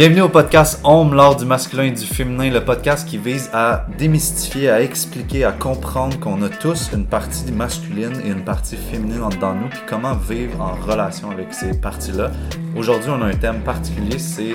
Bienvenue au podcast Homme, l'art du masculin et du féminin, le podcast qui vise à démystifier, à expliquer, à comprendre qu'on a tous une partie masculine et une partie féminine de nous, puis comment vivre en relation avec ces parties-là. Aujourd'hui, on a un thème particulier, c'est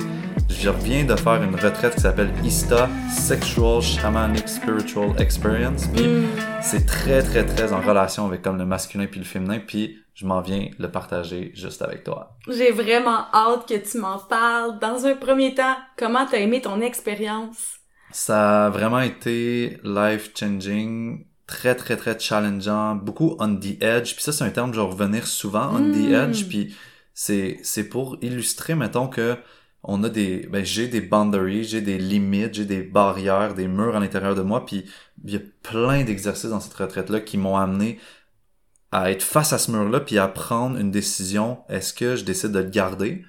je reviens de faire une retraite qui s'appelle ISTA, Sexual Shamanic Spiritual Experience. Puis Mm. c'est très très très en relation avec comme le masculin puis le féminin. Puis je m'en viens le partager juste avec toi. J'ai vraiment hâte que tu m'en parles. Dans un premier temps, comment t'as aimé ton expérience? Ça a vraiment été life changing, très très très challengeant, beaucoup on the edge. Puis ça c'est un terme que je vais revenir souvent on the Mm. edge. Puis c'est c'est pour illustrer mettons que on a des ben j'ai des boundaries, j'ai des limites, j'ai des barrières, des murs à l'intérieur de moi puis il y a plein d'exercices dans cette retraite là qui m'ont amené à être face à ce mur là puis à prendre une décision, est-ce que je décide de le garder?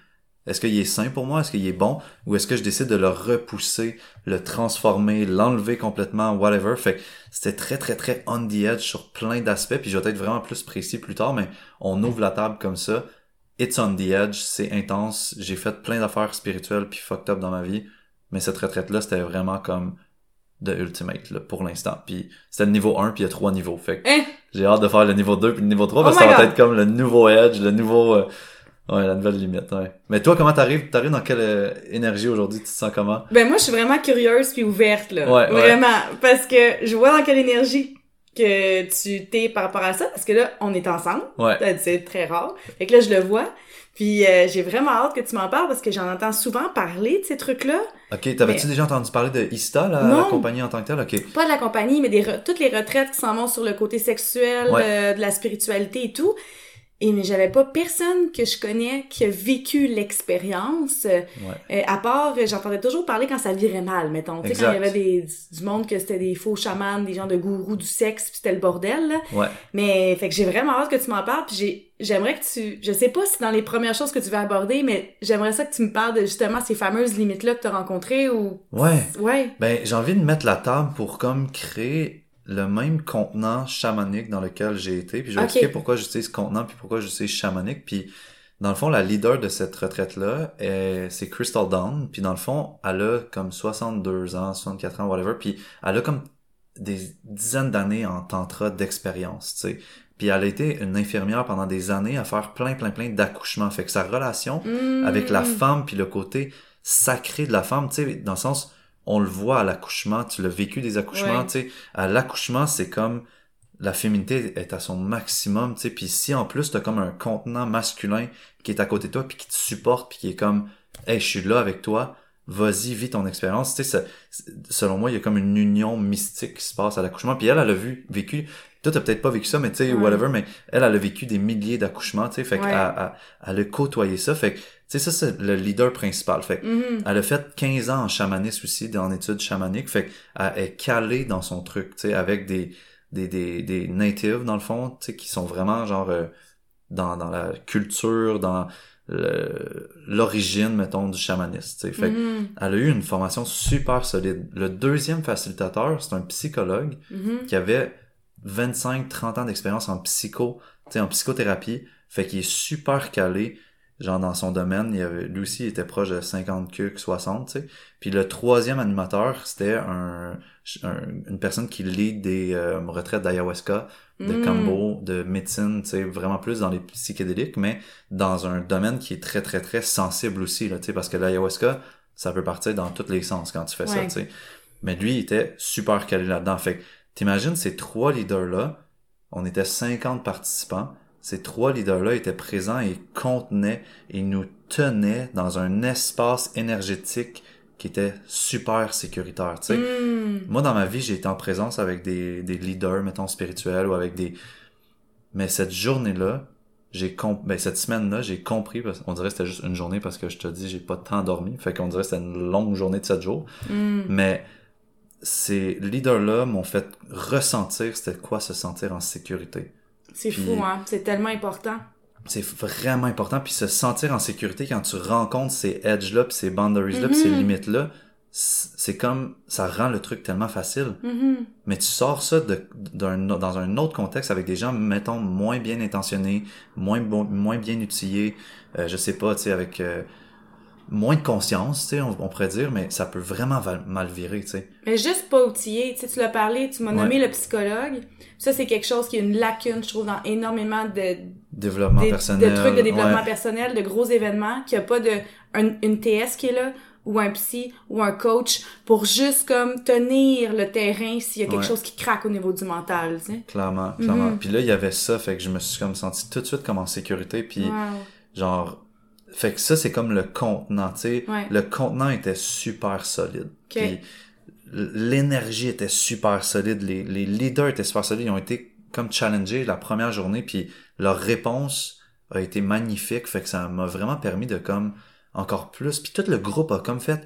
Est-ce qu'il est sain pour moi? Est-ce qu'il est bon? Ou est-ce que je décide de le repousser, le transformer, l'enlever complètement, whatever? Fait c'était très très très on the edge sur plein d'aspects puis je vais être vraiment plus précis plus tard mais on ouvre la table comme ça It's on the edge, c'est intense. J'ai fait plein d'affaires spirituelles puis fucked up dans ma vie, mais cette retraite-là, c'était vraiment comme de ultimate là, pour l'instant. Puis c'était le niveau 1 puis il y a trois niveaux. Fait que Hein? J'ai hâte de faire le niveau 2 puis le niveau 3 parce Oh que ça my va God. être comme le nouveau edge, le nouveau euh, ouais, la nouvelle limite, ouais. Mais toi comment t'arrives t'arrives dans quelle euh, énergie aujourd'hui, tu te sens comment? Ben moi, je suis vraiment curieuse puis ouverte, là. Ouais, ouais. Vraiment. Parce que je vois dans quelle énergie que tu t'es par rapport à ça. Parce que là, on est ensemble. Ouais. C'est très rare. Fait que là, je le vois. Puis euh, j'ai vraiment hâte que tu m'en parles parce que j'en entends souvent parler de ces trucs-là. OK, t'avais-tu déjà entendu parler de Ista, la, compagnie en tant que telle? OK. Pas de la compagnie, mais des re- toutes les retraites qui s'en vont sur le côté sexuel, Ouais. euh, de la spiritualité et tout. Et mais j'avais pas personne que je connais qui a vécu l'expérience. euh, Ouais. euh, à part, euh, j'entendais toujours parler quand ça virait mal, mettons. Tu sais, quand il y avait des, du monde que c'était des faux chamans, des gens de gourous du sexe, puis c'était le bordel, là. Ouais. Mais, fait que j'ai vraiment hâte que tu m'en parles, puis j'ai, j'aimerais que tu, je sais pas si dans les premières choses que tu vas aborder, mais j'aimerais ça que tu me parles de justement ces fameuses limites-là que tu as rencontrées ou, Ouais. ouais. Ben, j'ai envie de mettre la table pour comme créer le même contenant chamanique dans lequel j'ai été. Puis je vais expliquer pourquoi j'utilise contenant puis pourquoi j'utilise chamanique. Puis dans le fond, la leader de cette retraite-là, est- c'est Crystal Dawn. Puis dans le fond, elle a comme 62 ans, 64 ans, whatever. Puis elle a comme des dizaines d'années en tantra d'expérience, tu sais. Puis elle a été une infirmière pendant des années à faire plein, plein, plein d'accouchements. Fait que sa relation avec la Mm. femme puis le côté sacré de la femme, tu sais, dans le sens, on le voit à l'accouchement, tu l'as vécu des accouchements, Ouais. tu sais, à l'accouchement, c'est comme la féminité est à son maximum, tu sais, puis si en plus t'as comme un contenant masculin qui est à côté de toi puis qui te supporte puis qui est comme, hey, je suis là avec toi, vas-y, vis ton expérience, tu sais, selon moi, il y a comme une union mystique qui se passe à l'accouchement, puis elle, elle a vu, vécu, toi t'as peut-être pas vécu ça, mais tu sais, Ouais. whatever, mais elle, elle a vécu des milliers d'accouchements, tu sais, fait Ouais. qu'elle elle, elle a côtoyé ça, fait que, tu sais, ça, c'est le leader principal, fait que Mhm. elle a fait 15 ans en chamanisme aussi, en études chamaniques, fait qu'elle est calée dans son truc, tu sais, avec des, des, des, des natives, dans le fond, tu sais, qui sont vraiment, genre, euh, dans, dans la culture, dans l'origine, mettons, du chamanisme, tu sais. Fait Mhm. elle a eu une formation super solide. Le deuxième facilitateur, c'est un psychologue Mhm. qui avait 25-30 ans d'expérience en psycho, tu sais, en psychothérapie. Fait qu'il est super calé, genre dans son domaine. Il avait, lui aussi, il était proche de 50 cucs, 60, tu sais. Puis le troisième animateur, c'était un, un- une personne qui lead des euh, retraites d'ayahuasca, de Mm. cambo, de médecine, tu sais, vraiment plus dans les psychédéliques, mais dans un domaine qui est très, très, très sensible aussi, là, tu sais, parce que l'ayahuasca, ça peut partir dans tous les sens quand tu fais ça, tu sais. Mais lui, il était super calé là-dedans. Fait que T'imagines ces trois leaders-là, on était 50 participants, ces trois leaders-là étaient présents et contenaient et nous tenaient dans un espace énergétique qui était super sécuritaire, tu sais. Mm. Moi, dans ma vie, j'ai été en présence avec des, des leaders, mettons, spirituels ou avec des... Mais cette journée-là, j'ai comp... ben, cette semaine-là, j'ai compris, parce... on dirait que c'était juste une journée parce que je te dis, j'ai pas tant dormi, fait qu'on dirait que c'était une longue journée de sept jours. Mm. Mais ces leaders-là m'ont fait ressentir c'était quoi se sentir en sécurité. C'est fou, hein. C'est tellement important. C'est vraiment important. Puis se sentir en sécurité quand tu rencontres ces edges-là, puis ces boundaries-là, puis ces Mhm. limites-là, c'est comme ça rend le truc tellement facile. Mhm. Mais tu sors ça de, dans un autre contexte avec des gens, mettons, moins bien intentionnés, moins, bon, moins bien outillés, euh, je sais pas, tu sais, avec... euh, moins de conscience, tu sais, on, on pourrait dire, mais ça peut vraiment mal virer, tu sais. Mais juste pas outillé. Tu sais, tu l'as parlé, tu m'as Ouais. nommé le psychologue. Ça, c'est quelque chose qui est une lacune, je trouve, dans énormément de, Développement des- personnel. de trucs de développement ouais. personnel, de gros événements, qu'il n'y a pas de un- une TS qui est là, ou un psy, ou un coach, pour juste comme tenir le terrain s'il y a quelque Ouais. chose qui craque au niveau du mental, tu sais. Clairement, clairement. Mhm. Puis là, il y avait ça, fait que je me suis comme senti tout de suite comme en sécurité, puis Wow. genre... Fait que ça, c'est comme le contenant, tu sais. Ouais. Le contenant était super solide. Ok. Puis l'énergie était super solide, les, les leaders étaient super solides, ils ont été comme challengés la première journée, puis leur réponse a été magnifique, fait que ça m'a vraiment permis de comme encore plus, puis tout le groupe a comme fait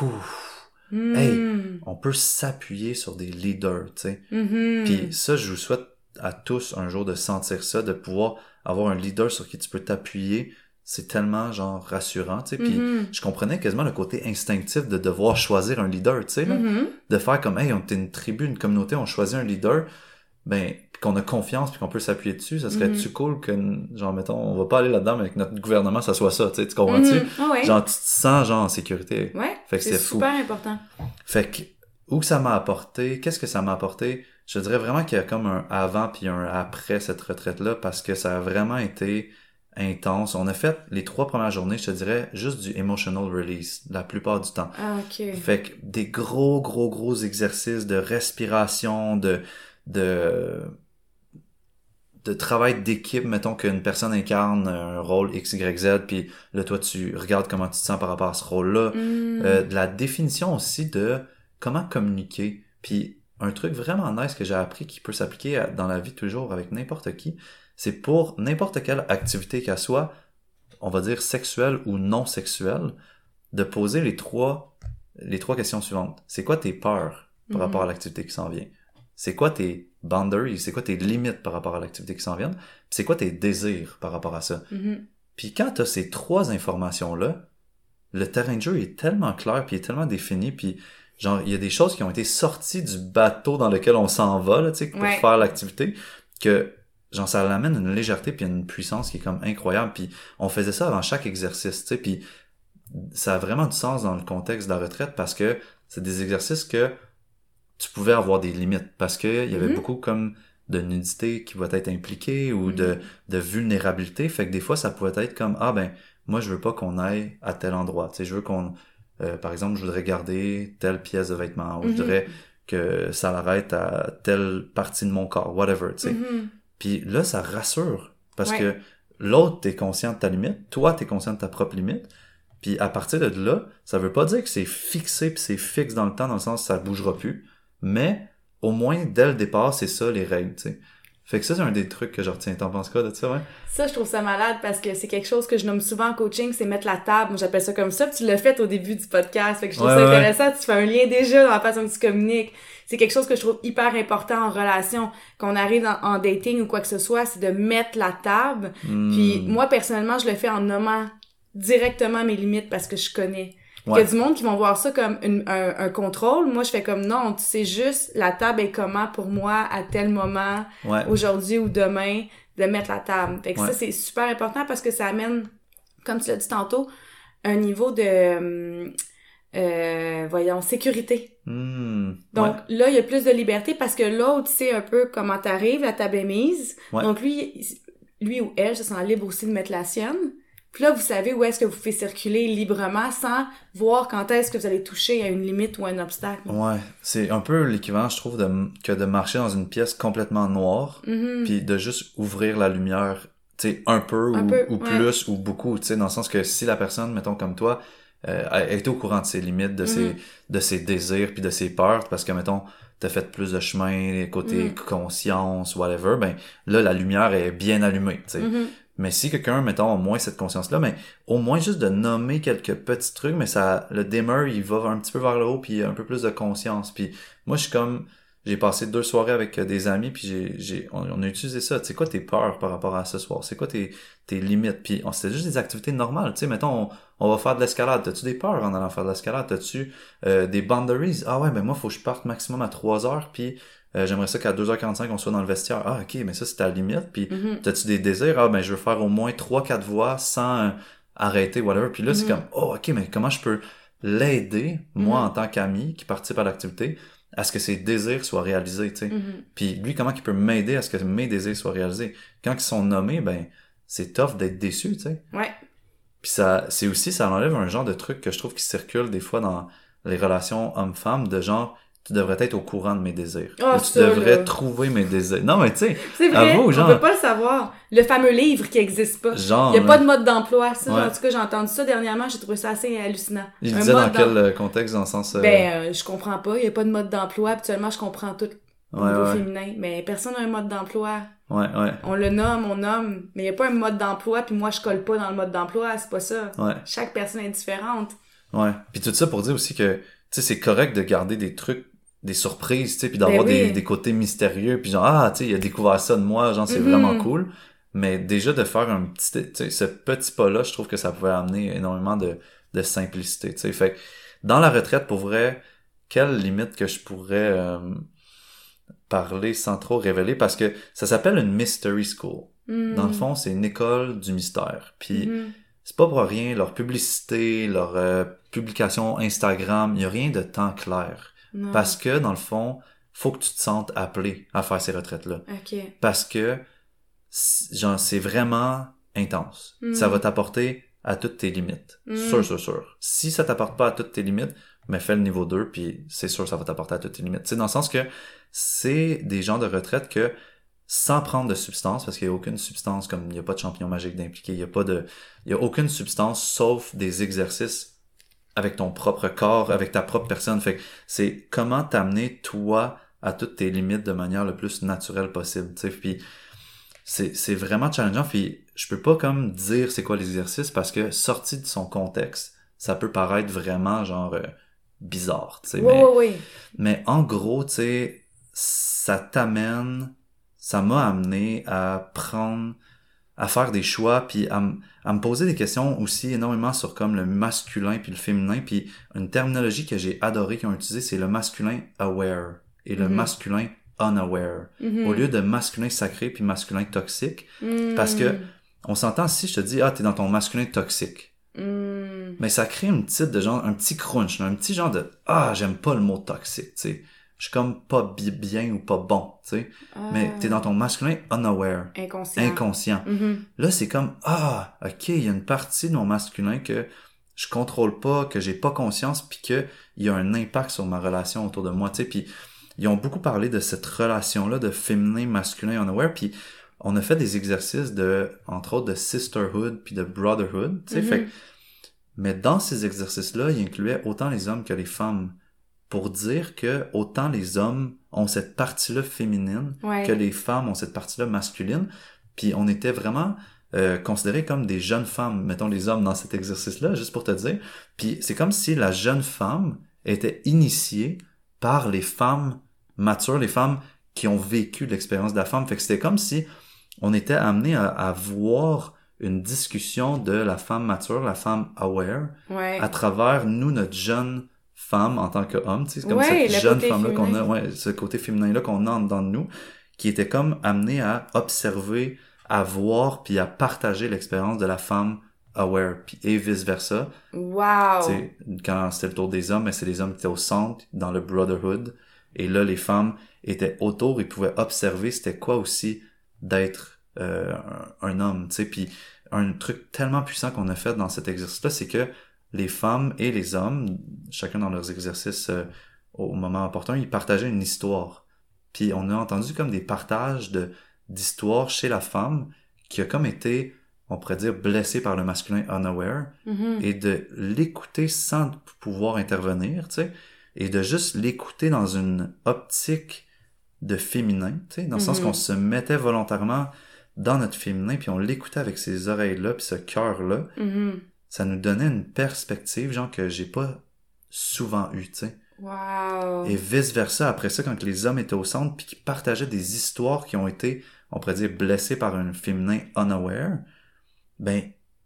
Ouf, Hey. Hmm. on peut s'appuyer sur des leaders, tu sais. Mhm. Puis ça, je vous souhaite à tous un jour de sentir ça, de pouvoir avoir un leader sur qui tu peux t'appuyer. C'est tellement genre rassurant, tu sais. Puis Mhm. je comprenais quasiment le côté instinctif de devoir choisir un leader, tu sais. là. Mhm. De faire comme, hey, on est une tribu, une communauté, on choisit un leader, ben, qu'on a confiance puis qu'on peut s'appuyer dessus, ça serait-tu cool que, genre, mettons, on va pas aller là-dedans, mais que notre gouvernement, ça soit ça, tu sais, tu comprends-tu? Mhm. Ah ouais. Genre, tu te sens, genre, en sécurité. ouais. Fait que c'est fou. super important. Fait que, où ça m'a apporté, qu'est-ce que ça m'a apporté? Je dirais vraiment qu'il y a comme un avant puis un après cette retraite-là parce que ça a vraiment été intense. On a fait les trois premières journées, je te dirais, juste du emotional release, la plupart du temps. Ah, ok. Fait que des gros, gros, gros exercices de respiration, de, de, de travail d'équipe, mettons qu'une personne incarne un rôle X, Y, Z, puis là, toi, tu regardes comment tu te sens par rapport à ce rôle-là. Hmm. Euh, de la définition aussi de comment communiquer. Puis un truc vraiment nice que j'ai appris qui peut s'appliquer dans la vie de tous les jours avec n'importe qui, c'est pour n'importe quelle activité qu'elle soit, on va dire sexuelle ou non sexuelle, de poser les trois, les trois questions suivantes. C'est quoi tes peurs par Mhm. rapport à l'activité qui s'en vient? C'est quoi tes boundaries? C'est quoi tes limites par rapport à l'activité qui s'en vient? Puis c'est quoi tes désirs par rapport à ça? Mhm. Puis quand tu as ces trois informations-là, le terrain de jeu est tellement clair, puis il est tellement défini, puis genre, il y a des choses qui ont été sorties du bateau dans lequel on s'en va, là, tu sais, pour Ouais. faire l'activité, que genre, ça l'amène une légèreté puis une puissance qui est comme incroyable. Puis on faisait ça avant chaque exercice, tu sais, puis ça a vraiment du sens dans le contexte de la retraite parce que c'est des exercices que tu pouvais avoir des limites parce que il y avait Mhm. beaucoup comme de nudité qui va être impliquée ou de, de vulnérabilité. Fait que des fois, ça pouvait être comme, ah ben, moi, je veux pas qu'on aille à tel endroit. Tu sais, je veux qu'on, euh, par exemple, je voudrais garder telle pièce de vêtement ou je Mhm. voudrais que ça l'arrête à telle partie de mon corps, whatever, tu sais. Puis là, ça rassure parce Ouais. que l'autre, t'es conscient de ta limite, toi, t'es conscient de ta propre limite. Puis à partir de là, ça veut pas dire que c'est fixé puis c'est fixe dans le temps, dans le sens que ça bougera plus. Mais au moins, dès le départ, c'est ça les règles, tu sais. Fait que ça, c'est un des trucs que je retiens. T'en penses quoi de ça, ouais? Ça, je trouve ça malade parce que c'est quelque chose que je nomme souvent en coaching, c'est mettre la table. Moi, j'appelle ça comme ça. Puis tu l'as fait au début du podcast. Fait que je trouve Ouais, ça ouais. intéressant. Tu fais un lien déjà dans la façon que tu communiques. C'est quelque chose que je trouve hyper important en relation. Qu'on arrive en, en dating ou quoi que ce soit, c'est de mettre la table. Puis Hmm. moi, personnellement, je le fais en nommant directement mes limites parce que je connais. Il y a du monde qui vont voir ça comme une- un, un contrôle. Moi, je fais comme non, tu sais juste la table est comment pour moi à tel moment Ouais. aujourd'hui ou demain de mettre la table. Fait que Ouais. ça, c'est super important parce que ça amène, comme tu l'as dit tantôt, un niveau de, hum, euh, voyons, sécurité. Hmm. Donc Ouais. là, il y a plus de liberté parce que l'autre sait un peu comment t'arrives, la table est mise. Ouais. Donc lui, lui ou elle se sent libre aussi de mettre la sienne. Puis là, vous savez où est-ce que vous pouvez circuler librement sans voir quand est-ce que vous allez toucher à une limite ou un obstacle. Ouais. C'est un peu l'équivalent, je trouve, de, que de marcher dans une pièce complètement noire Mhm. puis de juste ouvrir la lumière, tu sais, un peu Un ou, peu, ou ouais. plus ou beaucoup, tu sais, dans le sens que si la personne, mettons comme toi, euh, a été au courant de ses limites, de Mhm. ses de ses désirs puis de ses peurs, parce que mettons t'as fait plus de chemin côté Mhm. conscience whatever, ben là la lumière est bien allumée, tu sais. Mhm. Mais si quelqu'un, mettons, a moins cette conscience-là, mais au moins juste de nommer quelques petits trucs, mais ça, le dimmer, il va un petit peu vers le haut, puis il y a un peu plus de conscience. Puis moi, je suis comme, j'ai passé deux soirées avec euh, des amis, puis j'ai, j'ai, on, on a utilisé ça. Tu sais quoi tes peurs par rapport à ce soir? C'est quoi tes, tes limites? Puis on- c'était juste des activités normales. Tu sais, mettons, on, on va faire de l'escalade. T'as-tu des peurs en allant faire de l'escalade? T'as-tu euh, des boundaries? Ah ouais, ben moi, faut que je parte maximum à 3 heures, puis euh, j'aimerais ça qu'à 2h45, on soit dans le vestiaire. Ah, ok, mais ça, c'est ta limite. Puis Mhm. T'as-tu des désirs? Ah, ben, je veux faire au moins 3-4 voix sans, arrêter, whatever. Puis là, c'est Mhm. comme, oh, ok, mais comment je peux l'aider, moi, Mhm. en tant qu'ami qui participe à l'activité, à ce que ses désirs soient réalisés, tu sais. Mhm. Puis lui, comment il peut m'aider à ce que mes désirs soient réalisés? Quand ils sont nommés, ben, c'est tough d'être déçu, tu sais. Ouais. Puis ça, c'est aussi, ça enlève un genre de truc que je trouve qui circule des fois dans les relations homme-femme, de genre, tu devrais être au courant de mes désirs. Ah, Ou tu ça, devrais là. trouver mes désirs. Non, mais tu sais, C'est vrai, Avoue, genre- on peut pas le savoir. Le fameux livre qui existe pas. genre... Il y a pas de mode d'emploi. Ça, Ouais. en tout cas, j'ai entendu ça dernièrement, j'ai trouvé ça assez hallucinant. Il disait dans quel euh, contexte, dans le sens... euh, Ben, euh, je comprends pas. Il y a pas de mode d'emploi. Habituellement, je comprends tout au ouais, niveau ouais, féminin. Mais personne n'a un mode d'emploi. ouais, ouais, On le nomme, on nomme. Mais il y a pas un mode d'emploi, puis moi, je colle pas dans le mode d'emploi. C'est pas ça. ouais, Chaque personne est différente. ouais. Puis tout ça pour dire aussi que, tu sais, c'est correct de garder des trucs, des surprises, tu sais, puis d'avoir Ben oui. des, des côtés mystérieux, puis genre, ah, tu sais, il a découvert ça de moi, genre, c'est Mhm. vraiment cool. Mais déjà de faire un petit, tu sais, ce petit pas-là, je trouve que ça pouvait amener énormément de, de simplicité, tu sais. Fait que dans la retraite, pour vrai, quelle limite que je pourrais euh, parler sans trop révéler, parce que ça s'appelle une mystery school. Hmm. Dans le fond, c'est une école du mystère. Puis Mhm. c'est pas pour rien, leur publicité, leur euh, publication Instagram, il y a rien de temps clair. Non. Parce que, dans le fond, faut que tu te sentes appelé à faire ces retraites-là. Ok. Parce que, genre, c'est vraiment intense. Mm. Ça va t'apporter à toutes tes limites. Mm. Sûr, sûr, sûr. Si ça t'apporte pas à toutes tes limites, mais fais le niveau 2, puis c'est sûr ça va t'apporter à toutes tes limites. Sais, dans le sens que c'est des gens de retraite que, sans prendre de substance, parce qu'il y a aucune substance, comme il n'y a pas de champignon magique d'impliqué, il y a pas de, il y a aucune substance sauf des exercices avec ton propre corps, avec ta propre personne. Fait que c'est comment t'amener toi à toutes tes limites de manière le plus naturelle possible, tu sais. Puis c'est c'est vraiment challengeant. Puis je peux pas comme dire c'est quoi l'exercice parce que sorti de son contexte, ça peut paraître vraiment genre euh, bizarre. Oui, mais, oui, oui. mais en gros, tu sais, ça t'amène, ça m'a amené à prendre, à faire des choix, puis à, à me poser des questions aussi énormément sur comme le masculin puis le féminin, puis une terminologie que j'ai adorée qu'ils ont utilisée, c'est le masculin aware et le Mhm. masculin unaware. Mhm. Au lieu de masculin sacré puis masculin toxique, Hmm. parce que- on s'entend si je te dis, ah, t'es dans ton masculin toxique. Mais ça crée une petite de genre, un petit crunch, un petit genre de, ah, j'aime pas le mot toxique, tu sais. Je suis comme pas bi- bien ou pas bon, tu sais. Mais Ah. t'es dans ton masculin unaware, Inconscient. inconscient. Mhm. Là, c'est comme, ah, ok, il y a une partie de mon masculin que je contrôle pas, que j'ai pas conscience, puis que il y a un impact sur ma relation autour de moi, tu sais. Puis ils ont beaucoup parlé de cette relation-là de féminin, masculin, unaware, puis on a fait des exercices de, entre autres, de sisterhood puis de brotherhood, tu sais. Fait que mais dans ces exercices-là, il incluait autant les hommes que les femmes pour dire que autant les hommes ont cette partie-là féminine Ouais. que les femmes ont cette partie-là masculine. Puis on était vraiment euh, considérés comme des jeunes femmes, mettons les hommes dans cet exercice-là, juste pour te dire. Puis c'est comme si la jeune femme était initiée par les femmes matures, les femmes qui ont vécu l'expérience de la femme. Fait que c'était comme si on était amené à, à voir une discussion de la femme mature, la femme aware, Ouais. à travers nous, notre jeune femme en tant qu'homme, tu sais, c'est comme Ouais, cette jeune femme-là qu'on a, ouais, ce côté féminin-là qu'on a en dedans de nous, qui était comme amené à observer, à voir, puis à partager l'expérience de la femme aware, puis et vice-versa. Wow. Tu sais, quand c'était le tour des hommes, mais c'est les hommes qui étaient au centre, dans le brotherhood, et là, les femmes étaient autour, ils pouvaient observer c'était quoi aussi d'être euh, un, un homme, tu sais, puis un truc tellement puissant qu'on a fait dans cet exercice-là, c'est que les femmes et les hommes, chacun dans leurs exercices euh, au moment opportun, ils partageaient une histoire. Puis on a entendu comme des partages de d'histoires chez la femme qui a comme été, on pourrait dire, blessée par le masculin unaware Mhm. et de l'écouter sans pouvoir intervenir, tu sais, et de juste l'écouter dans une optique de féminin, tu sais, dans le sens Mhm. qu'on se mettait volontairement dans notre féminin, puis on l'écoutait avec ces oreilles-là, puis ce cœur-là, Mhm. Ça nous donnait une perspective, genre, que j'ai pas souvent eu, tu sais. Wow. Et vice-versa, après ça, quand les hommes étaient au centre, puis qui partageaient des histoires qui ont été, on pourrait dire, blessées par un féminin unaware, ben,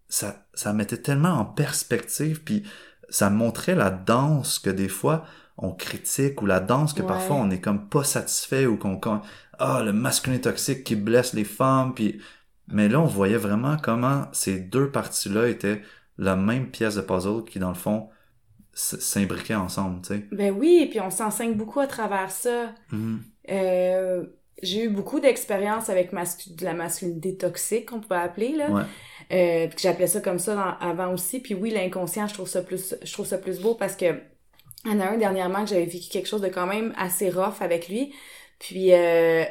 ça, ça mettait tellement en perspective, puis ça montrait la danse que des fois, on critique, ou la danse que Ouais. parfois on est comme pas satisfait, ou qu'on, qu'on- ah, le masculin toxique qui blesse les femmes, puis, mais là, on voyait vraiment comment ces deux parties-là étaient la même pièce de puzzle qui, dans le fond, s'imbriquait ensemble, tu sais. Ben oui, puis on s'enseigne beaucoup à travers ça. Mhm. Euh, j'ai eu beaucoup d'expériences avec de la masculinité toxique, on peut appeler, là. Ouais. Euh, puis j'appelais ça comme ça dans- avant aussi. Puis oui, l'inconscient, je trouve ça plus, je trouve ça plus beau parce que en a un dernièrement que j'avais vécu quelque chose de quand même assez rough avec lui. Puis euh,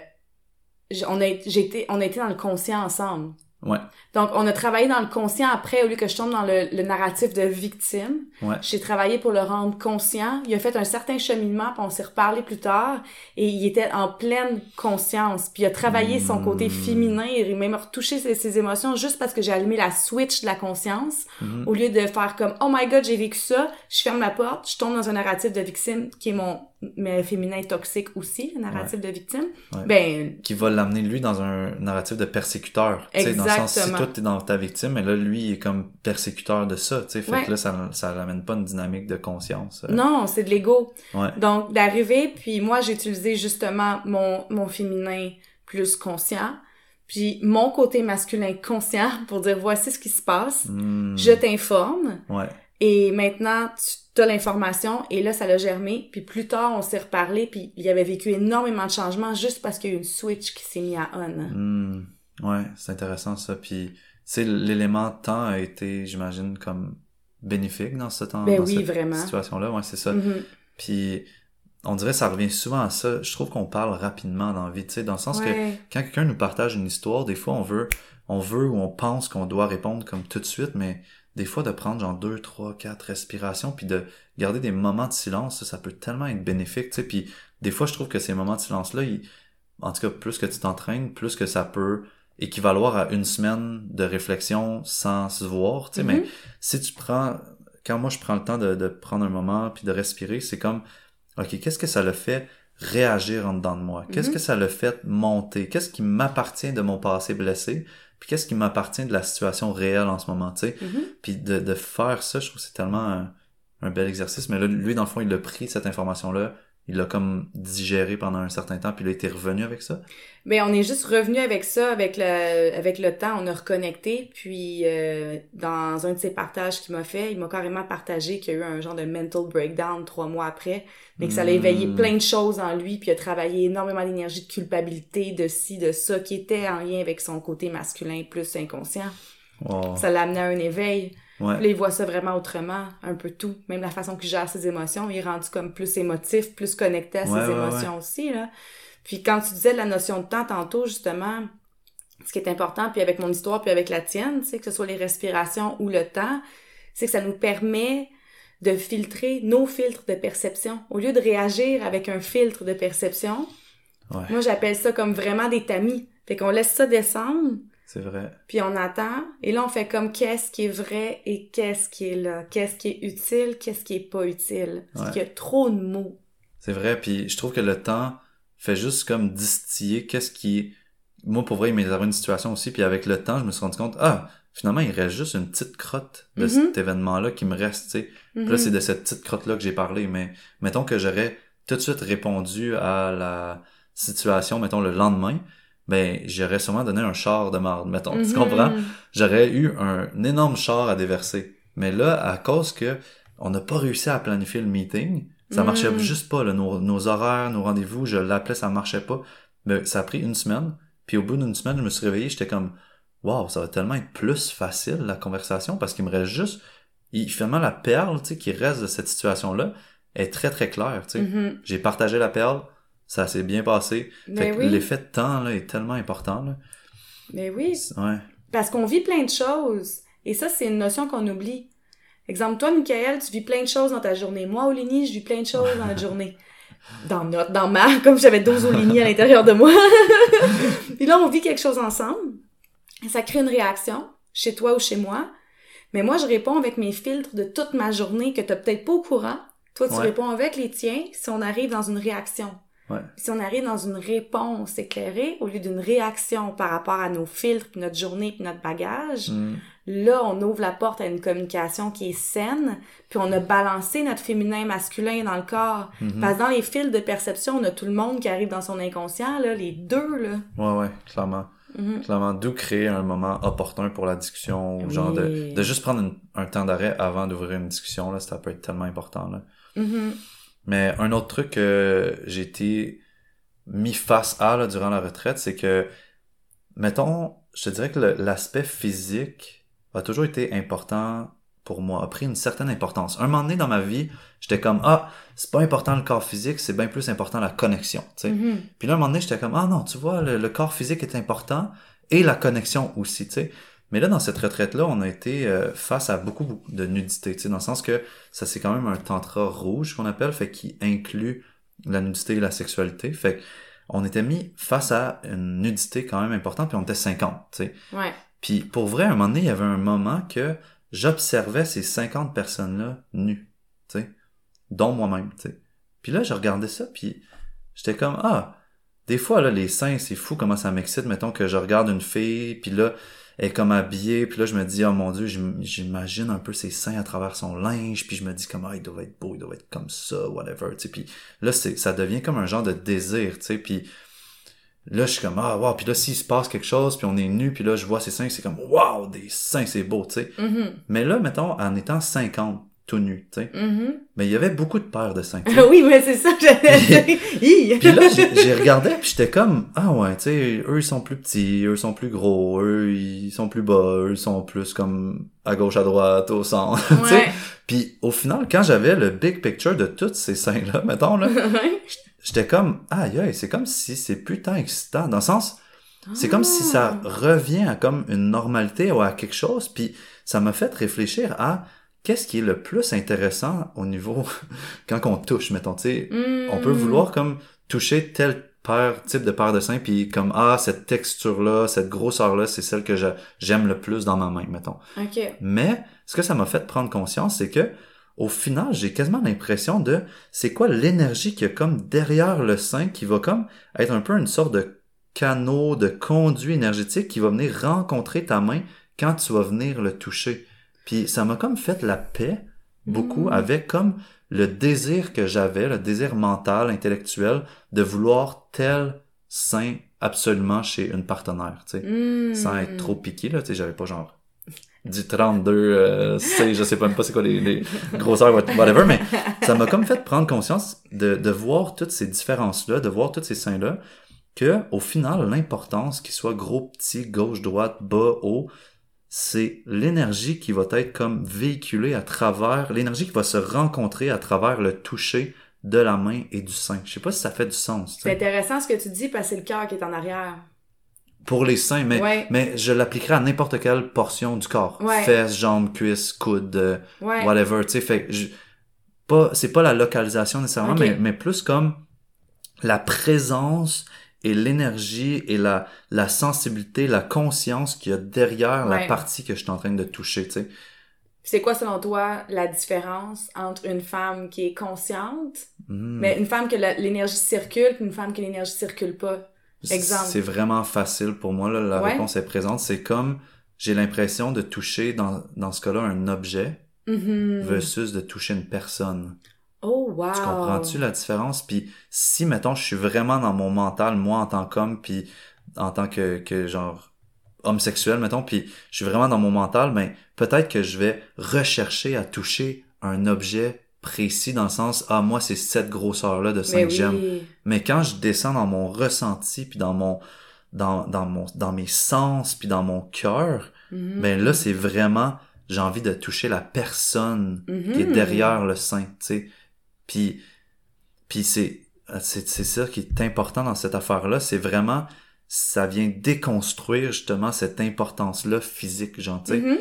on a, été, on a été dans le conscient ensemble. Ouais. Donc, on a travaillé dans le conscient après, au lieu que je tombe dans le, le narratif de victime. Ouais. J'ai travaillé pour le rendre conscient. Il a fait un certain cheminement, puis on s'est reparlé plus tard. Et il était en pleine conscience. Puis il a travaillé son côté Mm. féminin. Il a même retouché ses, ses émotions juste parce que j'ai allumé la switch de la conscience. Mhm. Au lieu de faire comme « Oh my God, j'ai vécu ça », je ferme la porte, je tombe dans un narratif de victime qui est mon mais féminin toxique aussi, le narratif de victime. Ouais. Ben, Qui va l'amener, lui, dans un narratif de persécuteur. Sais, dans le sens, si Exactement. toi, t'es dans ta victime, mais là, lui, il est comme persécuteur de ça, tu sais. Fait Ouais. que là, ça, ça l'amène pas une dynamique de conscience. euh. non, c'est de l'ego. Ouais. Donc, d'arriver, puis moi, j'ai utilisé justement mon, mon féminin plus conscient, puis mon côté masculin conscient pour dire voici ce qui se passe, Hmm. je t'informe, et maintenant, tu l'information, et là, ça l'a germé, puis plus tard, on s'est reparlé, puis il avait vécu énormément de changements juste parce qu'il y a eu une switch qui s'est mise à on. Hmm. Ouais, c'est intéressant ça. Puis, tu sais, l'élément temps a été, j'imagine, comme bénéfique dans ce temps, Ben dans oui, cette vraiment. situation-là. Ouais, c'est ça. Mhm. Puis, on dirait que ça revient souvent à ça. Je trouve qu'on parle rapidement dans la vie, tu sais, dans le sens que quand quelqu'un nous partage une histoire, des fois on veut, on veut ou on pense qu'on doit répondre comme tout de suite, mais des fois de prendre genre deux, trois, quatre respirations, puis de garder des moments de silence, ça, ça peut tellement être bénéfique, tu sais. Puis des fois, je trouve que ces moments de silence-là, ils- en tout cas, plus que tu t'entraînes, plus que ça peut équivaloir à une semaine de réflexion sans se voir, tu sais. Mais si tu prends, quand moi je prends le temps de, de prendre un moment puis de respirer, c'est comme, ok, qu'est-ce que ça le fait réagir en dedans de moi? Qu'est-ce Mhm. que ça le fait monter? Qu'est-ce qui m'appartient de mon passé blessé? Puis qu'est-ce qui m'appartient de la situation réelle en ce moment, tu sais? Mhm. Puis de, de faire ça, je trouve que c'est tellement un, un bel exercice. Mais là, lui, dans le fond, il a pris cette information-là, il l'a comme digéré pendant un certain temps, puis il a été revenu avec ça? Ben, on est juste revenu avec ça, avec le, avec le temps, on a reconnecté, puis euh, dans un de ses partages qu'il m'a fait, il m'a carrément partagé qu'il y a eu un genre de mental breakdown trois mois après, mais que ça a éveillé Mm. plein de choses en lui, puis il a travaillé énormément d'énergie de culpabilité, de ci, de ça, qui était en lien avec son côté masculin plus inconscient. Wow. Ça l'a amené à un éveil. Ouais. Puis là, il voit ça vraiment autrement, un peu tout. Même la façon qu'il gère ses émotions, il est rendu comme plus émotif, plus connecté à ses Ouais, ouais, émotions aussi, là. Puis quand tu disais de la notion de temps tantôt, justement, ce qui est important, puis avec mon histoire, puis avec la tienne, c'est que ce soit les respirations ou le temps, c'est que ça nous permet de filtrer nos filtres de perception. Au lieu de réagir avec un filtre de perception, Ouais. moi j'appelle ça comme vraiment des tamis. Fait qu'on laisse ça descendre, C'est vrai. puis on attend, et là on fait comme qu'est-ce qui est vrai et qu'est-ce qui est là, qu'est-ce qui est utile, qu'est-ce qui est pas utile. Parce Ouais. qu'il y a trop de mots. C'est vrai, puis je trouve que le temps fait juste comme distiller qu'est-ce qui... Moi, pour vrai, il m'est arrivé une situation aussi, puis avec le temps, je me suis rendu compte, ah, finalement, il reste juste une petite crotte de Mhm. cet événement-là qui me reste, tu sais. Là, c'est de cette petite crotte-là que j'ai parlé, mais mettons que j'aurais tout de suite répondu à la situation, mettons, le lendemain, ben, j'aurais sûrement donné un char de marde, mettons, tu Mhm. comprends? J'aurais eu un, énorme char à déverser. Mais là, à cause que on n'a pas réussi à planifier le meeting, ça Mm. marchait juste pas, là, nos, nos horaires, nos rendez-vous, je l'appelais, ça marchait pas. Mais ça a pris une semaine, puis au bout d'une semaine, je me suis réveillé, j'étais comme, wow, ça va tellement être plus facile, la conversation, parce qu'il me reste juste, il, finalement, la perle, tu sais, qui reste de cette situation-là, est très, très claire, tu sais. Mhm. J'ai partagé la perle, ça s'est bien passé. Fait Ben oui. l'effet de temps, là, est tellement important, là. Ben oui. Ouais. Parce qu'on vit plein de choses. Et ça, c'est une notion qu'on oublie. Exemple, toi, Michael, tu vis plein de choses dans ta journée. Moi, Oligny, je vis plein de choses dans notre journée. Dans notre, dans ma, comme j'avais 12 Oligny à l'intérieur de moi. Puis là, on vit quelque chose ensemble. Ça crée une réaction, chez toi ou chez moi. Mais moi, je réponds avec mes filtres de toute ma journée que t'as peut-être pas au courant. Toi, tu Ouais. réponds avec les tiens si on arrive dans une réaction. Ouais. Si on arrive dans une réponse éclairée au lieu d'une réaction par rapport à nos filtres, puis notre journée, puis notre bagage, Mm. là, on ouvre la porte à une communication qui est saine, puis on a balancé notre féminin masculin dans le corps. Mhm. Parce que dans les fils de perception, on a tout le monde qui arrive dans son inconscient, là, les deux, là. Ouais, ouais, clairement. Mhm. Clairement, d'où créer un moment opportun pour la discussion, ou genre de, de juste prendre une- un temps d'arrêt avant d'ouvrir une discussion, là, ça peut être tellement important, là. Mhm. Mais un autre truc que j'ai été mis face à là, durant la retraite, c'est que, mettons, je te dirais que l'aspect physique a toujours été important pour moi, a pris une certaine importance. Un moment donné dans ma vie, j'étais comme, ah, c'est pas important le corps physique, c'est bien plus important la connexion, tu sais. Mhm. Puis là, un moment donné, j'étais comme, ah non, tu vois, le, le corps physique est important et la connexion aussi, tu sais. Mais là, dans cette retraite-là, on a été euh, face à beaucoup, beaucoup de nudité, tu sais, dans le sens que ça, c'est quand même un tantra rouge qu'on appelle, fait qui inclut la nudité et la sexualité. Fait on était mis face à une nudité quand même importante, puis on était 50, tu sais. Ouais. Puis pour vrai, à un moment donné, il y avait un moment que j'observais ces 50 personnes-là nues, tu sais, dont moi-même, tu sais. Puis là, je regardais ça, puis j'étais comme, ah, des fois, là, les seins, c'est fou comment ça m'excite, mettons que je regarde une fille, puis là, est comme habillée, puis là, je me dis, oh mon Dieu, j'im- j'imagine un peu ses seins à travers son linge, puis je me dis comme, ah, il doit être beau, il doit être comme ça, whatever, tu sais, puis là, c'est, ça devient comme un genre de désir, tu sais, puis là, je suis comme, ah, wow, puis là, s'il se passe quelque chose, puis on est nu, puis là, je vois ses seins, c'est comme, wow, des seins, c'est beau, tu sais. Mhm. Mais là, mettons, en étant 50, tout nu, tu sais, Mhm. mais il y avait beaucoup de paires de seins, tu sais. oui, mais c'est ça, j'allais! Puis là, j'ai regardé, puis j'étais comme, ah ouais, tu sais, eux, ils sont plus petits, eux, ils sont plus gros, eux, ils sont plus bas, eux, ils sont plus comme à gauche, à droite, au centre, tu sais. Puis au final, quand j'avais le big picture de tous ces seins-là, mettons, là, j'étais comme, aïe, aïe, c'est comme si c'est plus tant excitant, dans le sens, c'est comme si ça Ah. revient à comme une normalité ou à quelque chose, puis ça m'a fait réfléchir à qu'est-ce qui est le plus intéressant au niveau, quand on touche, mettons, tu sais, on peut Mm. vouloir comme toucher tel paire, type de paire de seins, puis comme, ah, cette texture-là, cette grosseur-là, c'est celle que j'aime le plus dans ma main, mettons. Ok. Mais, ce que ça m'a fait prendre conscience, c'est que, au final, j'ai quasiment l'impression de, c'est quoi l'énergie qu'il y a comme derrière le sein qui va comme être un peu une sorte de canot, de conduit énergétique qui va venir rencontrer ta main quand tu vas venir le toucher. Puis ça m'a comme fait la paix beaucoup Mm. avec comme le désir que j'avais, le désir mental, intellectuel, de vouloir tel sein absolument chez une partenaire, tu sais Mm. sans être trop piqué là tu sais j'avais pas genre du 32 euh, C, je sais même pas c'est quoi les, les grosseurs whatever mais ça m'a comme fait prendre conscience de, de voir toutes ces différences là de voir tous ces seins là que au final l'importance qu'il soit gros petit gauche droite bas haut c'est l'énergie qui va être comme véhiculée à travers l'énergie qui va se rencontrer à travers le toucher de la main et du sein je sais pas si ça fait du sens C'est intéressant ce que tu dis parce que c'est le cœur qui est en arrière. pour les seins mais Ouais. mais je l'appliquerai à n'importe quelle portion du corps. Ouais. Fesses, jambes, cuisses, coudes, euh, Ouais. whatever, tu sais, fait je- pas, c'est pas la localisation nécessairement, mais, mais plus comme la présence et l'énergie et la, la sensibilité, la conscience qu'il y a derrière la partie que je suis en train de toucher, tu sais. C'est quoi selon toi la différence entre une femme qui est consciente, Hmm. mais une femme que l'énergie circule, puis une femme que l'énergie circule pas? exemple. C'est vraiment facile pour moi, là, la Ouais. réponse est présente. C'est comme, j'ai l'impression de toucher, dans, dans ce cas-là, un objet Mhm. versus de toucher une personne. Oh wow. Tu comprends-tu la différence? Puis si, mettons, je suis vraiment dans mon mental, moi, en tant qu'homme, puis en tant que, que genre, homme sexuel, mettons, puis je suis vraiment dans mon mental, ben, peut-être que je vais rechercher à toucher un objet précis dans le sens, ah, moi, c'est cette grosseur-là de 5 Mais oui. j'aime. Mais quand je descends dans mon ressenti, puis dans mon, dans, dans mon, dans mes sens, puis dans mon cœur, Mhm. ben là, c'est vraiment, j'ai envie de toucher la personne qui est derrière le sein, tu sais. Puis, puis c'est, c'est, c'est ça qui est important dans cette affaire-là, c'est vraiment, ça vient déconstruire justement cette importance-là physique, genre, tu sais. Mhm.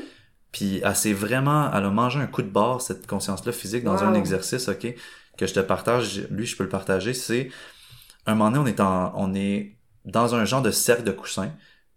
Puis elle s'est vraiment, elle a mangé un coup de barre, cette conscience-là physique, dans Wow. un exercice, ok, que je te partage, lui, je peux le partager, c'est, un moment donné, on est en, on est dans un genre de cercle de coussins,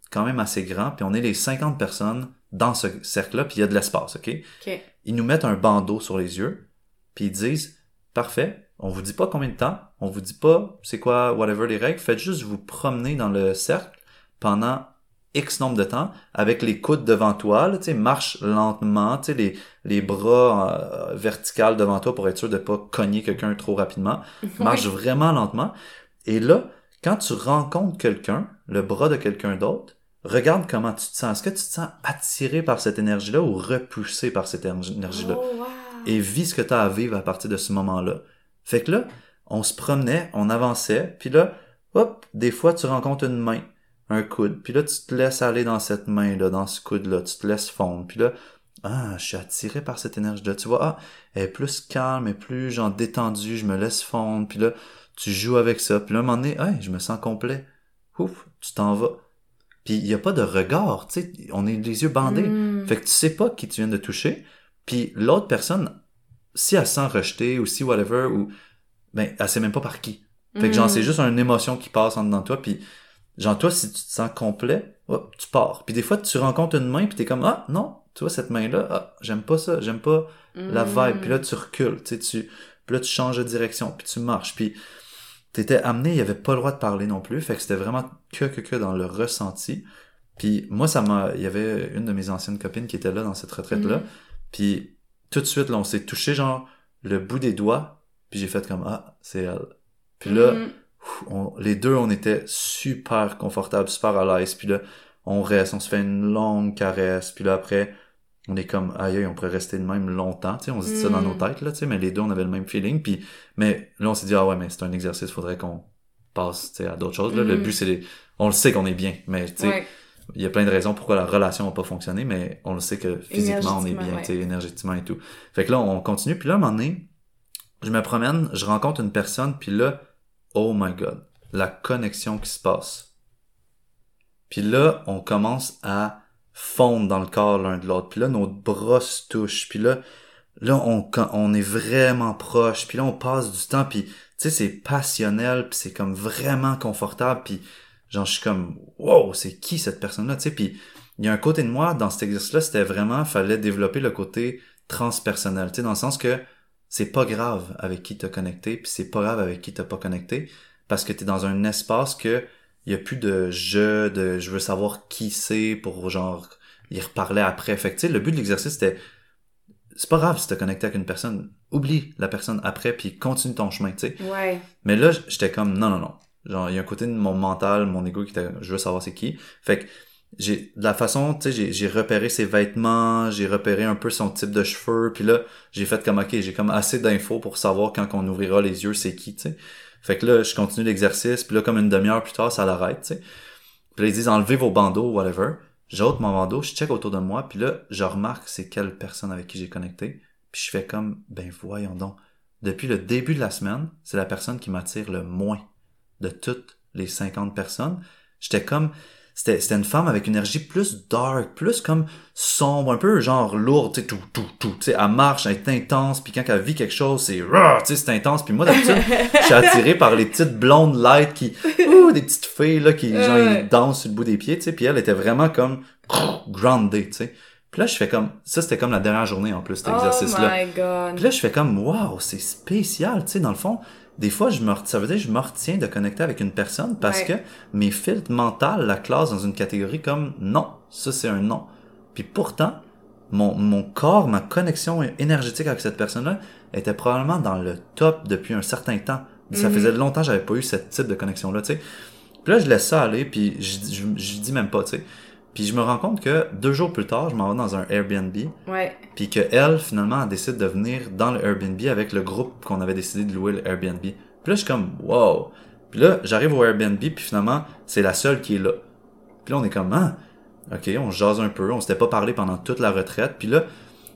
quand même assez grand, puis on est les 50 personnes dans ce cercle-là, puis il y a de l'espace, ok? Ok. Ils nous mettent un bandeau sur les yeux, puis ils disent, parfait, on vous dit pas combien de temps, on vous dit pas c'est quoi, whatever les règles, faites juste vous promener dans le cercle pendant X nombre de temps, avec les coudes devant toi, là, marche lentement, les, les bras euh, verticales devant toi pour être sûr de pas cogner quelqu'un trop rapidement. Marche vraiment lentement. Et là, quand tu rencontres quelqu'un, le bras de quelqu'un d'autre, regarde comment tu te sens. Est-ce que tu te sens attiré par cette énergie-là ou repoussé par cette énergie-là? Oh, wow. Et vis ce que tu as à vivre à partir de ce moment-là. Fait que là, on se promenait, on avançait, puis là, hop, des fois tu rencontres une main, un coude, puis là tu te laisses aller dans cette main-là, dans ce coude-là, tu te laisses fondre, puis là, ah, je suis attiré par cette énergie-là, tu vois, ah, elle est plus calme, est plus genre détendue, je me laisse fondre, puis là, tu joues avec ça, puis là, un moment donné, hey, je me sens complet, ouf, tu t'en vas. Puis il y a pas de regard, tu sais, on est les yeux bandés, Mm. fait que tu sais pas qui tu viens de toucher, puis l'autre personne, si elle se sent rejetée ou si whatever, ou ben elle sait même pas par qui. Fait que genre Mm. c'est juste une émotion qui passe en dedans de toi, puis genre toi si tu te sens complet, hop, tu pars. Puis des fois tu rencontres une main puis t'es comme ah non, tu vois cette main là, ah j'aime pas ça, j'aime pas la Mm. vibe. Puis là tu recules, tu sais tu puis là tu changes de direction, puis tu marches, puis t'étais amené, il y avait pas le droit de parler non plus, fait que c'était vraiment que que que dans le ressenti. Puis moi ça m'a il y avait une de mes anciennes copines qui était là dans cette retraite là, Mhm. Puis tout de suite là on s'est touché genre le bout des doigts, puis j'ai fait comme ah, c'est elle. Puis là Mm. Pff, on- les deux, on était super confortables, super à l'aise. Puis là, on reste, on se fait une longue caresse. Puis là, après, on est comme, aïe, on pourrait rester de même longtemps. Tu sais, on se dit ça dans Mm. nos têtes, là, tu sais, mais les deux, on avait le même feeling. Puis, mais là, on s'est dit, ah ouais, mais c'est un exercice, faudrait qu'on passe, tu sais, à d'autres choses. Là. Le Mm. but, c'est les... On le sait qu'on est bien, mais tu sais, Ouais. Il y a plein de raisons pourquoi la relation n'a pas fonctionné, mais on le sait que physiquement, on est bien, sais, énergétiquement et tout. Fait que là, on continue. Puis là, à un moment donné, je me promène, je rencontre une personne, puis là, oh my god, la connexion qui se passe. Puis là, on commence à fondre dans le corps l'un de l'autre. Puis là, nos bras se touchent. Puis là, là, on est vraiment proche. Puis là, on passe du temps. Puis, tu sais, c'est passionnel. Puis c'est comme vraiment confortable. Puis, genre, je suis comme, wow, c'est qui cette personne-là? Tu sais, puis il y a un côté de moi, dans cet exercice-là, c'était vraiment, fallait développer le côté transpersonnel. Tu sais, dans le sens que c'est pas grave avec qui t'as connecté. Puis c'est pas grave avec qui t'as pas connecté. Parce que t'es dans un espace que il y a plus de je, de je veux savoir qui c'est pour genre y reparler après. Fait que tu sais, le but de l'exercice c'était c'est pas grave si t'as connecté avec une personne, oublie la personne après puis continue ton chemin, tu sais. Ouais. Mais là, j'étais comme non non non. Genre il y a un côté de mon mental, mon ego qui était je veux savoir c'est qui. Fait que j'ai de la façon, tu sais, j'ai, repéré ses vêtements, j'ai repéré un peu son type de cheveux, puis là, j'ai fait comme ok, j'ai comme assez d'infos pour savoir quand on ouvrira les yeux c'est qui, tu sais. Fait que là, je continue l'exercice, puis là, comme une demi-heure plus tard, ça l'arrête, tu sais. Puis là, ils disent enlevez vos bandeaux, whatever. J'ôte mon bandeau, je check autour de moi, puis là, je remarque c'est quelle personne avec qui j'ai connecté. Puis je fais comme, ben voyons donc. Depuis le début de la semaine, c'est la personne qui m'attire le moins de toutes les 50 personnes. J'étais comme, c'était, c'était une femme avec une énergie plus dark, plus comme sombre, un peu genre lourde, tu sais, tout, tout, tout. Tu sais, elle marche, elle est intense, puis quand elle vit quelque chose, c'est, tu sais, c'est intense. Puis moi, d'habitude, je suis attiré par les petites blondes light qui, ouh, des petites filles, là, qui, genre, ils dansent sur le bout des pieds, tu sais, puis elle était vraiment comme, grounded, tu sais. Puis là, je fais comme, ça, c'était comme la dernière journée, en plus, cet Oh exercice-là. my god. Puis là, je fais comme, wow, c'est spécial, tu sais, dans le fond. Des fois, je me, ça veut dire que je me retiens de connecter avec une personne parce Ouais. que mes filtres mentaux la classent dans une catégorie comme non, ça c'est un non. Puis pourtant, mon, mon corps, ma connexion énergétique avec cette personne-là était probablement dans le top depuis un certain temps. Ça Mhm. faisait longtemps que j'avais pas eu ce type de connexion-là, tu sais. Puis là, je laisse ça aller, puis je, je, je dis même pas, tu sais. Puis je me rends compte que deux jours plus tard, je m'en vais dans un Airbnb, Ouais. puis que elle finalement elle décide de venir dans le Airbnb avec le groupe qu'on avait décidé de louer le Airbnb. Puis là je suis comme wow. Puis là j'arrive au Airbnb puis finalement c'est la seule qui est là. Puis là on est comme ah ok on se jase un peu, on s'était pas parlé pendant toute la retraite. Puis là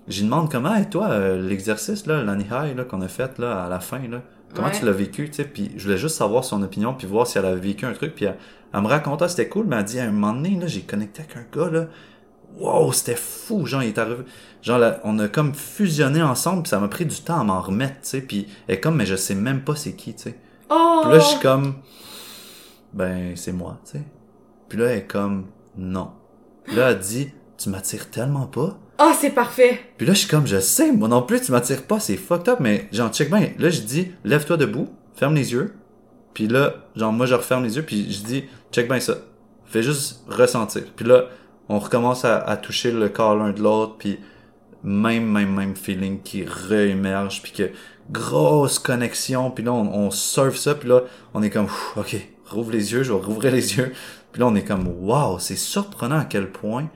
j'y demande comment et toi euh, l'exercice là l'anihai là qu'on a fait là à la fin là comment Ouais. tu l'as vécu tu sais? Puis je voulais juste savoir son opinion puis voir si elle avait vécu un truc puis elle, elle me raconta c'était cool mais elle dit à un moment donné là j'ai connecté avec un gars là wow, c'était fou, genre, il est arrivé, genre, là, on a comme fusionné ensemble, puis ça m'a pris du temps à m'en remettre, tu sais, puis elle est comme, mais je sais même pas c'est qui, tu sais. Oh! Puis là, je suis comme, ben, c'est moi, tu sais. Puis là, elle est comme, non. Puis là, elle dit, tu m'attires tellement pas. Oh, c'est parfait! Puis là, je suis comme, je sais, moi non plus, tu m'attires pas, c'est fucked up, mais genre, check bien. Là, je dis, lève-toi debout, ferme les yeux. Puis là, genre, moi, je referme les yeux, puis je dis, check bien ça. Fais juste ressentir. Puis là, on recommence à, à toucher le corps l'un de l'autre, puis même, même, même feeling qui réémerge, puis que grosse connexion, puis là, on, on surfe ça, puis là, on est comme, ok, rouvre les yeux, je vais rouvrir les yeux. Puis là, on est comme, wow, c'est surprenant à quel point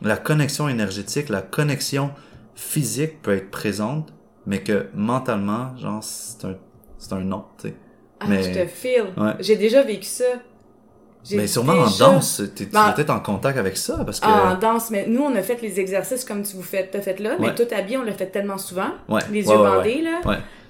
la connexion énergétique, la connexion physique peut être présente, mais que mentalement, genre, c'est un, c'est un non, tu sais. Ah, Mais- je te. Ouais. J'ai déjà vécu ça. Mais sûrement en danse, tu Ben- es peut-être en contact avec ça, parce que... Ah, en danse, mais nous, on a fait les exercices comme tu vous faites, t'as fait là, mais Ouais. tout habillé, on l'a fait tellement souvent. ouais, Les yeux bandés, là,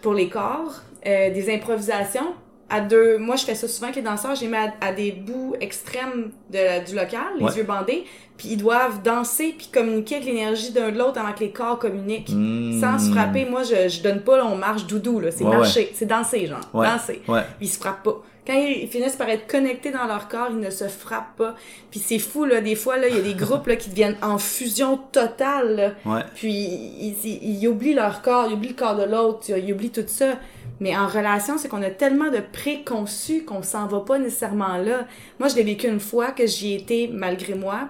pour les corps. Euh, des improvisations. À deux, moi, je fais ça souvent avec les danseurs, j'ai mis à, à des bouts extrêmes de, du local, les Ouais. yeux bandés, puis ils doivent danser puis communiquer avec l'énergie d'un de l'autre avant que les corps communiquent. Mm. Sans se frapper, moi, je, je donne pas, là, on marche doudou, là. C'est Ouais, marcher, c'est danser, genre. Ouais. Danser. Ouais. Puis ils se frappent pas. Quand ils finissent par être connectés dans leur corps, ils ne se frappent pas. Puis c'est fou, là, des fois, là, il y a des groupes, là, qui deviennent en fusion totale, là. Ouais. Puis ils, ils, ils oublient leur corps, ils oublient le corps de l'autre, ils oublient tout ça. Mais en relation, c'est qu'on a tellement de préconçus qu'on s'en va pas nécessairement là. Moi, je l'ai vécu une fois que j'y étais malgré moi.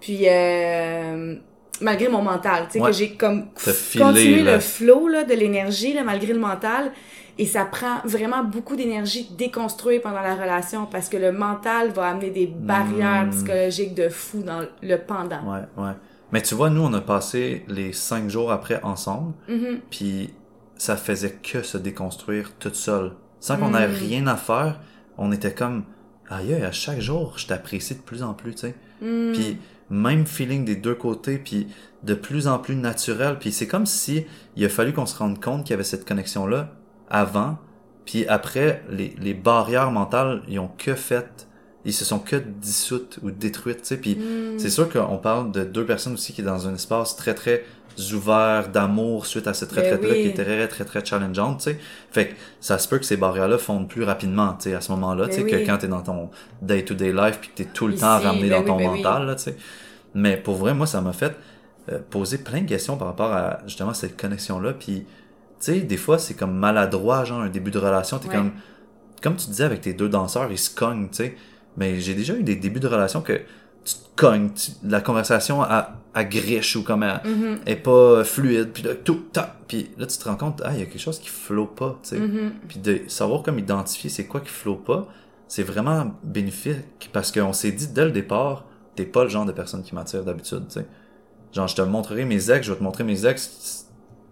Puis euh, malgré mon mental, tu sais Ouais. que j'ai comme filé, continué là. le flow là de l'énergie là malgré le mental et ça prend vraiment beaucoup d'énergie de déconstruire pendant la relation parce que le mental va amener des barrières Mm. psychologiques de fou dans le pendant. Ouais, ouais. Mais tu vois, nous, on a passé les cinq jours après ensemble, Mhm. puis ça faisait que se déconstruire toute seule. Sans qu'on ait Mm. rien à faire, on était comme, aïe, aïe, à chaque jour, je t'apprécie de plus en plus, tu sais. Mm. Puis même feeling des deux côtés, puis de plus en plus naturel. Puis c'est comme si il a fallu qu'on se rende compte qu'il y avait cette connexion-là avant, puis après, les, les barrières mentales, ils ont que fait, ils se sont que dissoutes ou détruites, tu sais. Puis Mm. c'est sûr qu'on parle de deux personnes aussi qui est dans un espace très très ouvert d'amour suite à cette Ben retraite-là oui. qui était très très très challengeante, tu sais. Fait que ça se peut que ces barrières-là fondent plus rapidement, tu sais, à ce moment-là, tu sais, Ben que oui. quand t'es dans ton day-to-day life puis que t'es tout le Ici, temps ramené ben dans oui, ton mental, là, tu sais. Mais pour vrai, moi, ça m'a fait euh, poser plein de questions par rapport à justement cette connexion-là. Puis, tu sais, des fois, c'est comme maladroit, genre un début de relation. T'es comme, comme tu disais avec tes deux danseurs, ils se cognent, tu sais. Mais j'ai déjà eu des débuts de relation que tu te cognes, tu- la conversation à, à griche ou comme elle, Mhm. est pas fluide, puis là, tout, tac, puis là, tu te rends compte, ah, il y a quelque chose qui flot pas, tu sais. Mhm. Puis de savoir comme identifier c'est quoi qui flot pas, c'est vraiment bénéfique parce qu'on s'est dit dès le départ, t'es pas le genre de personne qui m'attire d'habitude, tu sais. Genre, je te montrerai mes ex, je vais te montrer mes ex,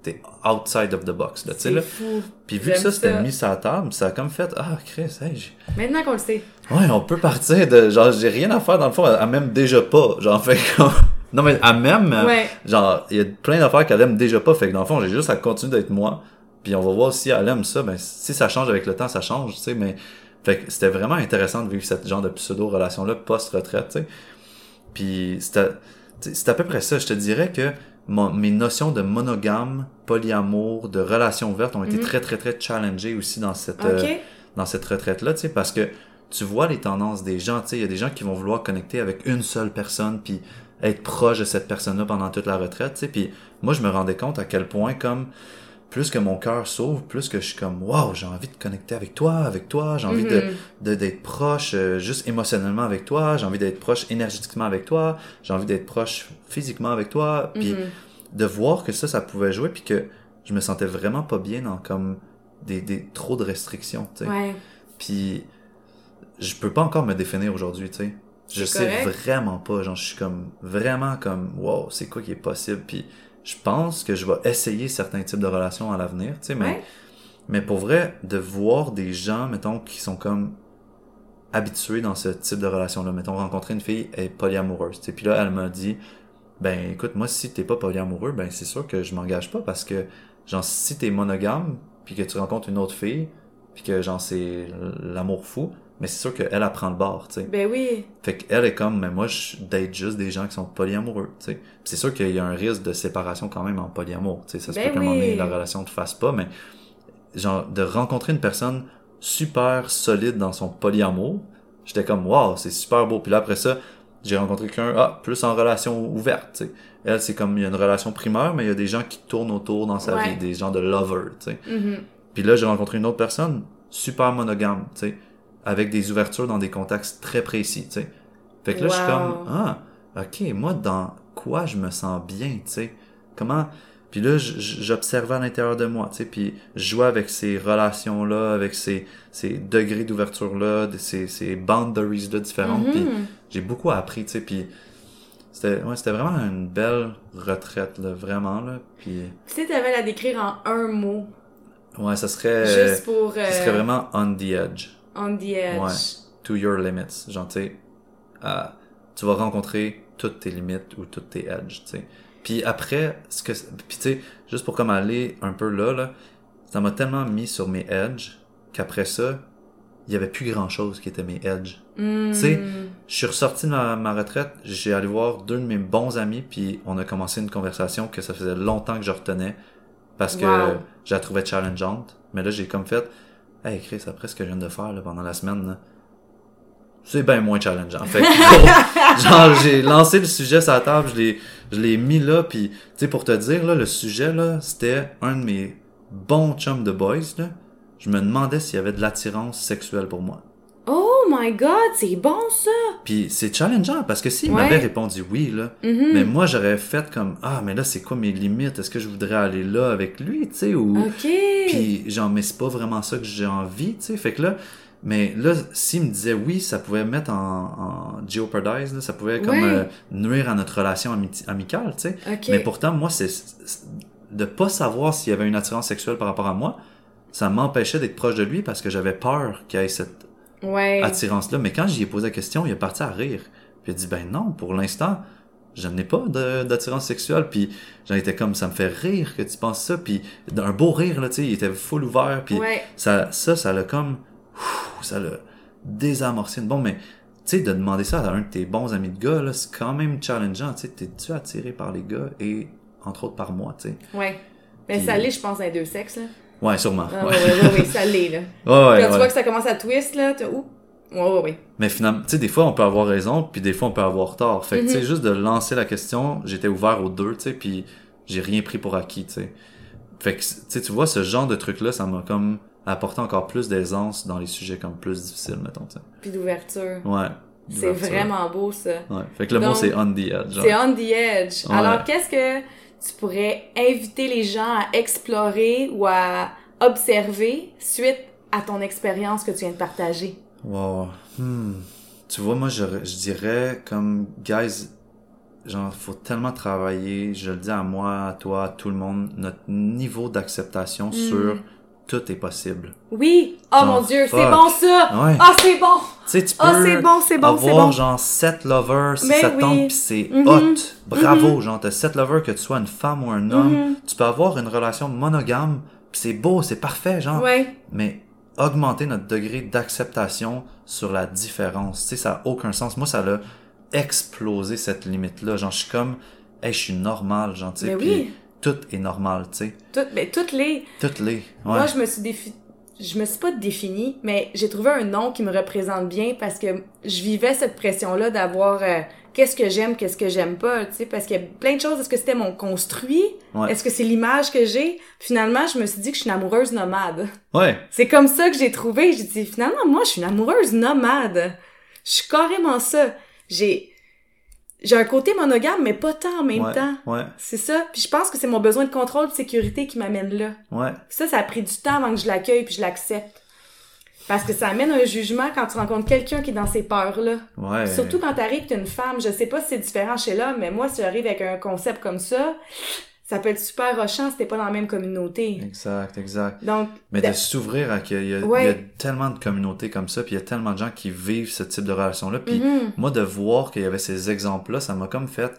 t'es outside of the box, là, tu sais, là. fou. Puis vu que ça c'était mis sur la table, ça a comme fait, ah, Chris, hey, j'ai- Maintenant qu'on le sait. ouais, on peut partir de, genre, j'ai rien à faire dans le fond, elle m'aime déjà pas, genre, fait non mais m'aime, euh, Ouais. genre, il y a plein d'affaires qu'elle aime déjà pas, fait que dans le fond, j'ai juste à continuer d'être moi, puis on va voir si elle aime ça, ben, si ça change avec le temps, ça change, tu sais, mais, fait que c'était vraiment intéressant de vivre cette genre de pseudo-relation-là post-retraite, tu sais. Puis c'était, c'est à peu près ça, je te dirais que mon- mes notions de monogame, polyamour, de relation ouverte ont été Mhm. très, très, très challengées aussi dans cette, euh, dans cette retraite-là, tu sais, parce que tu vois les tendances des gens, tu sais, il y a des gens qui vont vouloir connecter avec une seule personne, puis être proche de cette personne-là pendant toute la retraite, tu sais, puis moi, je me rendais compte à quel point, comme, plus que mon cœur s'ouvre, plus que je suis comme, waouh, j'ai envie de connecter avec toi, avec toi, j'ai envie de, Mhm. de- d'être proche, euh, juste émotionnellement avec toi, j'ai envie d'être proche énergétiquement avec toi, j'ai envie d'être proche physiquement avec toi, puis Mhm. de voir que ça, ça pouvait jouer, puis que je me sentais vraiment pas bien dans comme des, des trop de restrictions, tu sais. Ouais. Puis je peux pas encore me définir aujourd'hui, tu sais. Je sais vraiment pas, genre je suis comme vraiment comme wow, c'est quoi qui est possible puis je pense que je vais essayer certains types de relations à l'avenir, tu sais mais Ouais. mais pour vrai de voir des gens mettons qui sont comme habitués dans ce type de relation là, mettons rencontrer une fille elle est polyamoureuse, tu sais puis là elle m'a dit ben écoute moi si t'es pas polyamoureux, ben c'est sûr que je m'engage pas parce que genre si t'es monogame puis que tu rencontres une autre fille puis que genre c'est l'amour fou mais c'est sûr qu'elle elle prend le bord tu sais Ben oui. fait qu'elle est comme mais moi je date juste des gens qui sont polyamoureux tu sais c'est sûr qu'il y a un risque de séparation quand même en polyamour tu sais ça se Ben peut qu'à un moment donné oui. la relation ne fasse pas mais genre de rencontrer une personne super solide dans son polyamour j'étais comme waouh c'est super beau puis là après ça j'ai rencontré quelqu'un ah plus en relation ouverte tu sais elle c'est comme il y a une relation primaire mais il y a des gens qui tournent autour dans sa Ouais. vie des gens de lover tu sais Mhm. puis là, j'ai rencontré une autre personne, super monogame, tu sais, avec des ouvertures dans des contextes très précis, tu sais. Fait que là, je suis comme, ah, ok, moi, dans quoi je me sens bien, tu sais? Comment, Puis là, j'observais à l'intérieur de moi, tu sais, puis je jouais avec ces relations-là, avec ces, ces degrés d'ouverture-là, ces, ces boundaries-là différentes, puis Mhm. j'ai beaucoup appris, tu sais, puis c'était ouais, c'était vraiment une belle retraite, là, vraiment, là, puis Si t'avais à la décrire en un mot, ouais, ça serait, juste pour euh, ça serait vraiment on the edge, on the edge. Ouais. to your limits, genre, tu sais, à- tu vas rencontrer toutes tes limites ou toutes tes edges, tu sais. Puis après, ce que, puis tu sais, juste pour comme aller un peu là, là, ça m'a tellement mis sur mes edges qu'après ça, il y avait plus grand chose qui était mes edges. Mm. Tu sais, Je suis ressorti de ma, ma retraite, j'ai allé voir deux de mes bons amis, puis on a commencé une conversation que ça faisait longtemps que je retenais parce que Wow. je la trouvais challengeante. Mais là, j'ai comme fait, hey Chris, après ce que je viens de faire là, pendant la semaine, là, c'est bien moins challengeant. Fait que, genre, j'ai lancé le sujet sur la table, je l'ai, je l'ai mis là, puis tu sais, pour te dire, là, le sujet, là, c'était un de mes bons chums de boys, là. Je me demandais s'il y avait de l'attirance sexuelle pour moi. My god, c'est bon ça! Puis c'est challengeant parce que s'il Ouais. m'avait répondu oui, là, Mhm. mais moi j'aurais fait comme ah mais là c'est quoi mes limites? Est-ce que je voudrais aller là avec lui, tu sais ou puis genre mais c'est pas vraiment ça que j'ai envie, tu sais. Fait que là mais là s'il me disait oui, ça pouvait mettre en, en jeopardize, là, ça pouvait comme euh, nuire à notre relation ami- amicale, tu sais. Mais pourtant moi c'est c'est- de pas savoir s'il y avait une attirance sexuelle par rapport à moi, ça m'empêchait d'être proche de lui parce que j'avais peur qu'il y ait cette Ouais. attirance-là. Mais quand j'y ai posé la question, il est parti à rire. Puis il a dit, ben non, pour l'instant, je n'ai pas d'attirance sexuelle. Puis j'en étais comme, ça me fait rire que tu penses ça. Puis un beau rire, là, tu sais, il était full ouvert. Puis Ouais. ça, ça, ça l'a comme, ouf, ça l'a désamorcé. Bon, mais tu sais, de demander ça à un de tes bons amis de gars, là, c'est quand même challengeant. Tu sais, t'es-tu attiré par les gars et entre autres par moi, tu sais? Ouais. Mais Puis- ça l'est, je pense, dans les deux sexes, là. Ouais, sûrement. Ah, ouais. ouais, ouais, ça l'est, là. Ouais, ouais, Quand tu vois que ça commence à twist, là, t'as où? Ouais, ouais, ouais. Mais finalement, tu sais, des fois, on peut avoir raison, puis des fois, on peut avoir tort. Fait que, tu sais, Mhm. juste de lancer la question, j'étais ouvert aux deux, tu sais, puis j'ai rien pris pour acquis, tu sais. Fait que, tu sais, tu vois, ce genre de truc-là, ça m'a comme apporté encore plus d'aisance dans les sujets comme plus difficiles, mettons, tu sais. Puis d'ouverture. Ouais. C'est vraiment beau, ça. Ouais. Fait que le mot, c'est on the edge. C'est on the edge. Alors, qu'est-ce que tu pourrais inviter les gens à explorer ou à observer suite à ton expérience que tu viens de partager? Wow. Hmm. Tu vois, moi, je, je dirais comme, guys, genre, faut tellement travailler, je le dis à moi, à toi, à tout le monde, notre niveau d'acceptation Hmm. sur tout est possible. Oui! Oh Genre, mon dieu, c'est bon ça! Ouais. Ah, c'est bon! Tu sais, tu peux Ah, c'est bon, c'est bon, avoir bon. genre 7 lovers si Mais ça te oui. tente pis c'est Mhm. hot. Bravo, genre t'as 7 lovers que tu sois une femme ou un homme. Mhm. Tu peux avoir une relation monogame pis c'est beau, c'est parfait, genre. Ouais. Mais augmenter notre degré d'acceptation sur la différence, tu sais, ça a aucun sens. Moi, ça l'a explosé cette limite-là. Genre, je suis comme, hey, je suis normal, genre, tu sais, oui. Tout est normal, tu sais. Toutes, ben, toutes les. Toutes les. Ouais. Moi, je me suis défi... Je me suis pas définie, mais j'ai trouvé un nom qui me représente bien parce que je vivais cette pression-là d'avoir euh, qu'est-ce que j'aime, qu'est-ce que j'aime pas, tu sais, parce qu'il y a plein de choses. Est-ce que c'était mon construit? Ouais. Est-ce que c'est l'image que j'ai? Finalement, je me suis dit que je suis une amoureuse nomade. Ouais. C'est comme ça que j'ai trouvé. J'ai dit, finalement, moi, je suis une amoureuse nomade. Je suis carrément ça. J'ai, j'ai un côté monogame, mais pas tant en même ouais. temps. Ouais. C'est ça. Puis je pense que c'est mon besoin de contrôle de sécurité qui m'amène là. Ouais. Ça, ça a pris du temps avant que je l'accueille puis je l'accepte. Parce que ça amène un jugement quand tu rencontres quelqu'un qui est dans ces peurs-là. Ouais. Surtout quand t'arrives t'es une femme. Je sais pas si c'est différent chez l'homme, mais moi, si j'arrive avec un concept comme ça, ça peut être super rochant si t'es pas dans la même communauté. Exact, exact. Donc, Mais de- de s'ouvrir à qu'il y, a- Ouais. il y a tellement de communautés comme ça, puis il y a tellement de gens qui vivent ce type de relation-là. Puis Mhm. moi, de voir qu'il y avait ces exemples-là, ça m'a comme fait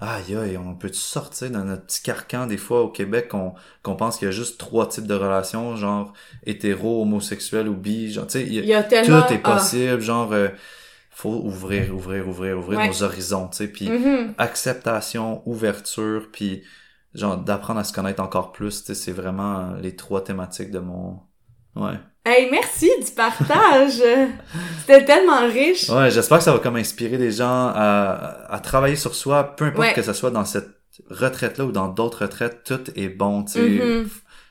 Aïe aïe, on peut sortir dans notre petit carcan des fois au Québec qu'on qu'on pense qu'il y a juste trois types de relations, genre hétéro, homosexuel ou bi, genre tu sais, il y a- tellement... tout est ah. possible, genre euh, faut ouvrir, ouvrir, ouvrir, ouvrir Ouais. nos horizons, tu sais, puis Mhm. acceptation, ouverture, puis genre d'apprendre à se connaître encore plus, tu sais, c'est vraiment les trois thématiques de mon ouais. Hey, merci du partage! C'était tellement riche! Ouais, j'espère que ça va comme inspirer des gens à, à travailler sur soi, peu importe Ouais. que ce soit dans cette retraite-là ou dans d'autres retraites, tout est bon, tu sais. Mhm.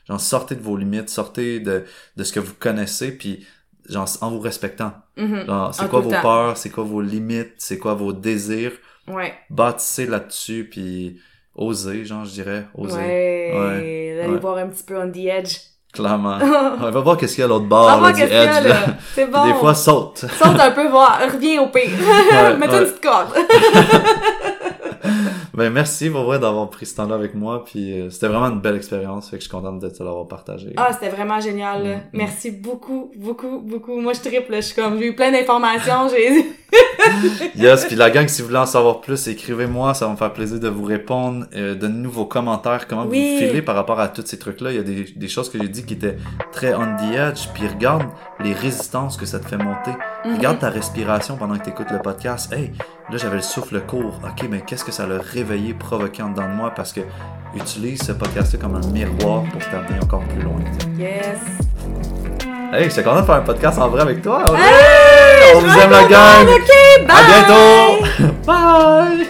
Genre, sortez de vos limites, sortez de, de ce que vous connaissez, puis genre, en vous respectant. Mhm. Genre, c'est quoi vos peurs, c'est quoi vos limites, c'est quoi vos désirs, Ouais. bâtissez là-dessus, puis oser, genre, je dirais, oser. Ouais, Ouais, d'aller ouais. voir un petit peu on the edge. Clairement. On va voir qu'est-ce qu'il y a à l'autre bord, On va là, du edge, là. C'est bon. Des fois, saute. Saute un peu, voir, reviens au pire. Mets-toi une petite corde. Ben, merci, pour vrai, d'avoir pris ce temps-là avec moi, puis euh, c'était vraiment une belle expérience, fait que je suis content de te l'avoir partagé. Ah, c'était vraiment génial. là. Mm, mm. Merci beaucoup, beaucoup, beaucoup. Moi, je triple. Je suis comme, j'ai eu plein d'informations. J'ai Yes, puis la gang, si vous voulez en savoir plus, écrivez-moi, ça va me faire plaisir de vous répondre. Euh, Donnez-nous vos commentaires, comment Oui. vous filez par rapport à tous ces trucs-là. Il y a des, des choses que j'ai dit qui étaient très on the edge, puis regarde les résistances que ça te fait monter. Mhm. Regarde ta respiration pendant que tu écoutes le podcast. Hey, là j'avais le souffle court. Ok, mais qu'est-ce que ça l'a réveillé, provoqué en dedans de moi? Parce que utilise ce podcast-là comme un miroir pour t'amener encore plus loin. Yes. Hey, j'étais content de faire un podcast en vrai avec toi. Hey, On je vous suis aime la gang. OK, bye. À bientôt. Bye.